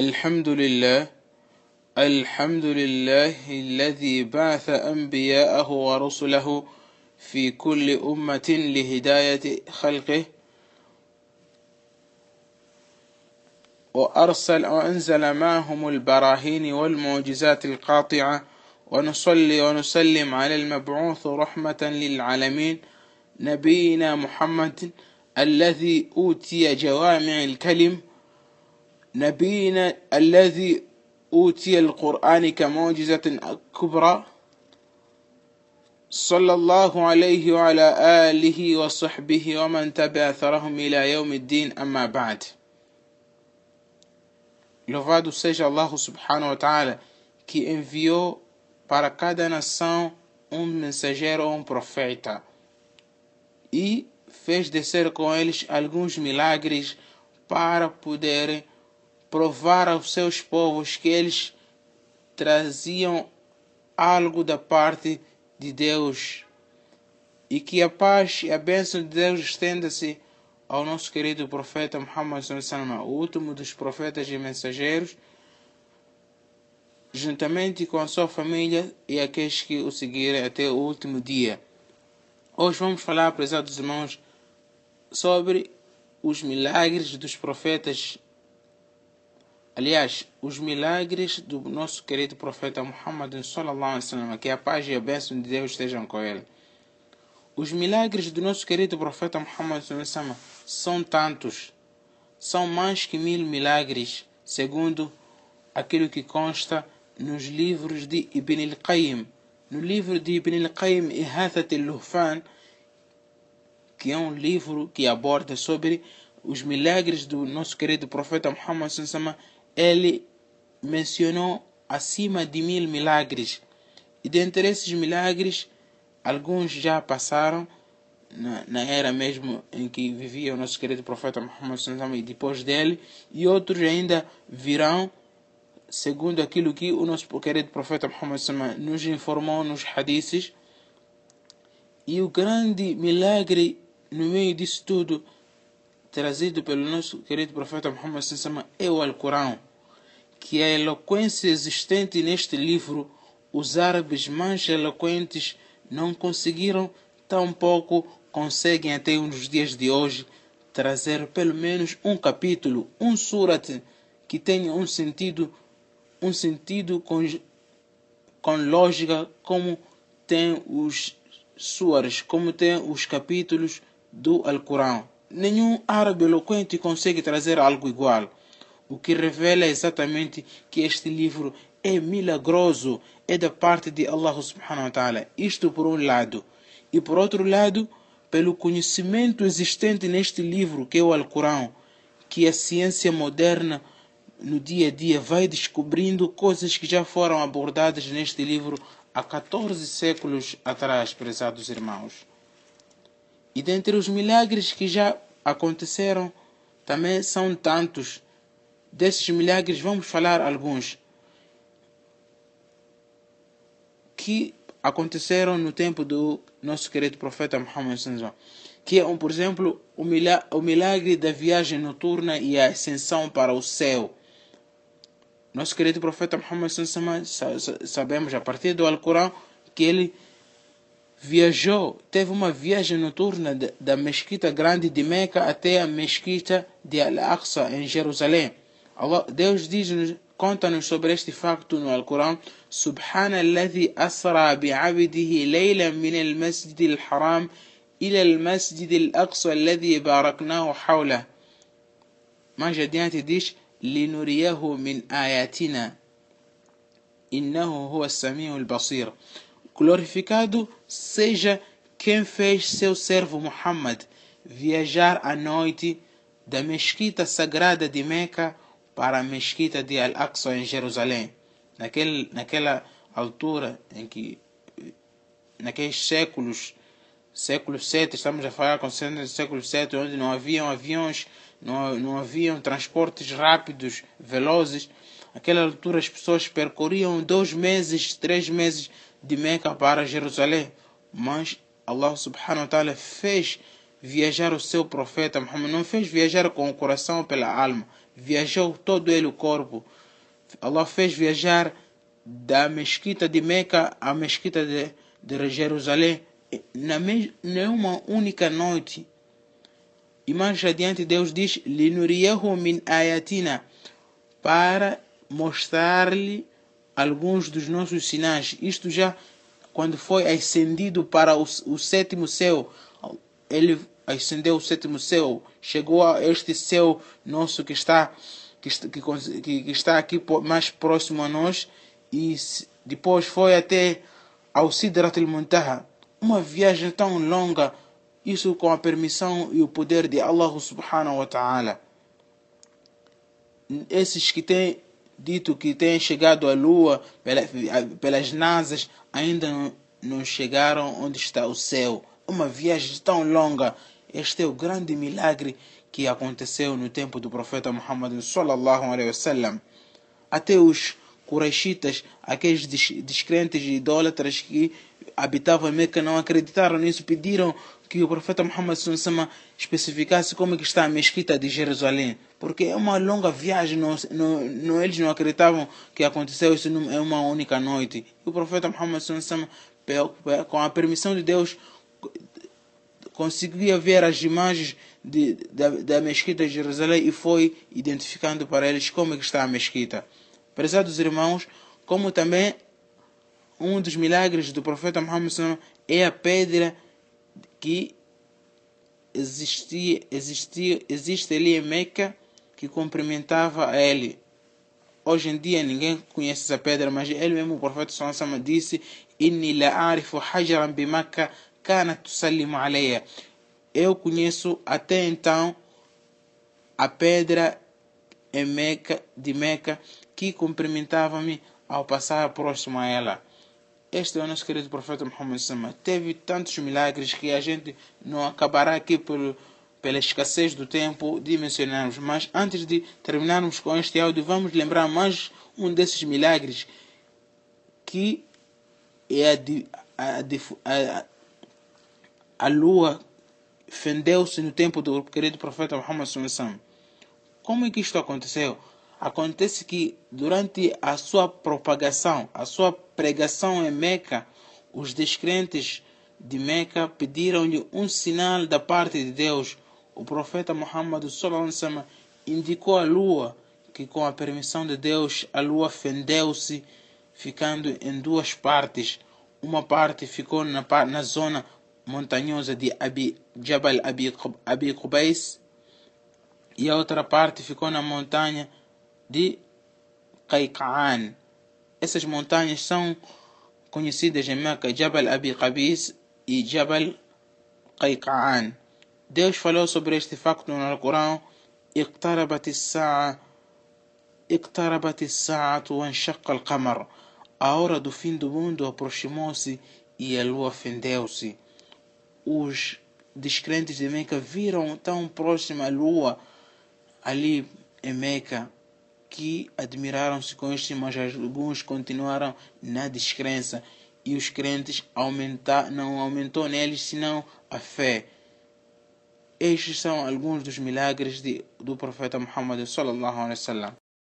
الحمد لله الحمد لله الذي بعث أنبياءه ورسله في كل أمة لهداية خلقه وأرسل وأنزل معهم البراهين والمعجزات القاطعة ونصلي ونسلم على المبعوث رحمة للعالمين نبينا محمد الذي أوتي جوامع الكلم نبينا الذي أوتي القرآن كمعجزة كبرى صلى الله عليه وعلى آله وصحبه ومن تبع أثرهم إلى يوم الدين أما بعد Louvado seja Allah subhanahu wa ta'ala que enviou para cada nação um mensageiro ou um profeta e fez descer com eles alguns milagres para poderem provar aos seus povos que eles traziam algo da parte de Deus e que a paz e a bênção de Deus estenda-se ao nosso querido profeta Muhammad o último dos profetas e mensageiros, juntamente com a sua família e aqueles que o seguirem até o último dia. Hoje vamos falar, prezados irmãos, sobre os milagres dos profetas. Aliás, os milagres do nosso querido profeta Muhammad sallallahu alaihi wasallam, que a paz e a bênção de Deus estejam com ele. Os milagres do nosso querido profeta Muhammad sallallahu são tantos, são mais que mil milagres, segundo aquilo que consta nos livros de Ibn al-Qayyim. No livro de Ibn al-Qayyim, Ihathat al-Luhfan, que é um livro que aborda sobre os milagres do nosso querido profeta Muhammad ele mencionou acima de mil milagres. E dentre esses milagres, alguns já passaram na, na, era mesmo em que vivia o nosso querido profeta Muhammad e depois dele, e outros ainda virão, segundo aquilo que o nosso querido profeta Muhammad nos informou nos hadiths. E o grande milagre no meio disso tudo, trazido pelo nosso querido profeta Muhammad é o Alcorão, que a eloquência existente neste livro, os árabes mais eloquentes não conseguiram tampouco conseguem até nos dias de hoje trazer pelo menos um capítulo, um surat que tenha um sentido, um sentido com, com lógica como tem os suras, como tem os capítulos do Alcorão. Nenhum árabe eloquente consegue trazer algo igual, o que revela exatamente que este livro é milagroso, é da parte de Allah subhanahu wa ta'ala. Isto por um lado. E por outro lado, pelo conhecimento existente neste livro, que é o Alcorão, que a ciência moderna no dia a dia vai descobrindo coisas que já foram abordadas neste livro há 14 séculos atrás, prezados irmãos. E dentre os milagres que já aconteceram, também são tantos. Desses milagres vamos falar alguns que aconteceram no tempo do nosso querido profeta Muhammad que é, um, por exemplo, o milagre da viagem noturna e a ascensão para o céu. Nosso querido profeta Muhammad sabemos a partir do Alcorão que ele viajou, teve uma viagem noturna da mesquita grande de Meca até a mesquita de Al-Aqsa, em Jerusalém. Allah, Deus diz-nos, conta-nos sobre este facto no Alcorão, Subhanalladhi asra bi'abdihi leilan min al-masjid al-haram ila al-masjid al-aqsa alladhi baraknahu hawla. Mais adiante diz, linuriyahu min ayatina. إنه هو al-basir. Glorificado seja quem fez seu servo Muhammad viajar à noite da mesquita sagrada de Meca para a mesquita de Al-Aqsa em Jerusalém. naquele, naquela altura em que, naqueles séculos, século 7, estamos a falar com século 7, onde não haviam aviões, não, não haviam transportes rápidos, velozes. Naquela altura as pessoas percorriam dois meses, três meses de Meca para Jerusalém. Mas Allah subhanahu wa ta'ala fez viajar o seu profeta Muhammad, não fez viajar com o coração pela alma, viajou todo ele o corpo. Allah fez viajar da mesquita de Meca à mesquita de, de Jerusalém na uma única noite. E mais adiante Deus diz: Linuriyahu min ayatina para mostrar-lhe alguns dos nossos sinais. Isto já quando foi ascendido para o, o sétimo céu, ele ascendeu o sétimo céu, chegou a este céu nosso que está que, que, que está aqui mais próximo a nós e depois foi até ao Sidratul Muntaha. Uma viagem tão longa, isso com a permissão e o poder de Allah subhanahu wa ta'ala. Esses que têm dito que têm chegado à Lua pelas nasas ainda não, chegaram onde está o céu. Uma viagem tão longa. Este é o grande milagre que aconteceu no tempo do profeta Muhammad sallallahu alaihi wasallam. Até os Quraishitas, aqueles descrentes idólatras que habitavam em Meca, não acreditaram nisso, pediram que o profeta Muhammad sallallahu especificasse como é que está a mesquita de Jerusalém, porque é uma longa viagem, não, não, eles não acreditavam que aconteceu isso em uma única noite. E o profeta Muhammad sallallahu com a permissão de Deus, conseguia ver as imagens de, da, da mesquita de Jerusalém e foi identificando para eles como é que está a mesquita. Prezados irmãos, como também um dos milagres do profeta Muhammad é a pedra que existia, existia, existe ali em Meca que cumprimentava a ele. Hoje em dia ninguém conhece essa pedra, mas ele mesmo, o profeta Sallallahu disse: Inni la arifu hajaran bi Makkah kanat tusallimu alayya. Eu conheço até então a pedra em Meca, de Meca que cumprimentava-me ao passar próximo a ela. Este é o nosso querido profeta Muhammad Sama. Teve tantos milagres que a gente não acabará aqui por, pela escassez do tempo de mencionarmos. Mas antes de terminarmos com este áudio, vamos lembrar mais um desses milagres que é a, a, a, a lua fendeu-se no tempo do querido profeta Muhammad Como é que isto aconteceu? Acontece que durante a sua propagação, a sua pregação em Meca, os descrentes de Meca pediram-lhe um sinal da parte de Deus. O profeta Muhammad indicou a lua, que com a permissão de Deus, a lua fendeu-se ficando em duas partes. Uma parte ficou na, na zona montanhosa de Abi, Jabal Abi, Abi Qubais e a outra parte ficou na montanha de Qaiqan. Essas montanhas são conhecidas em Meca, Jabal Abi Qabis e Jabal Qaiqan. Deus falou sobre este facto no Alcorão: "Iqtarabat as-sa'a, iqtarabat as-sa'atu wa anshaqqa. A hora do fim do mundo aproximou-se e a lua fendeu-se. Os descrentes de Meca viram tão próxima a lua ali em Meca que admiraram-se com isto, mas alguns continuaram na descrença e os crentes aumentar, não aumentou neles senão a fé. Estes são alguns dos milagres de, do profeta Muhammad sallallahu alaihi wasallam.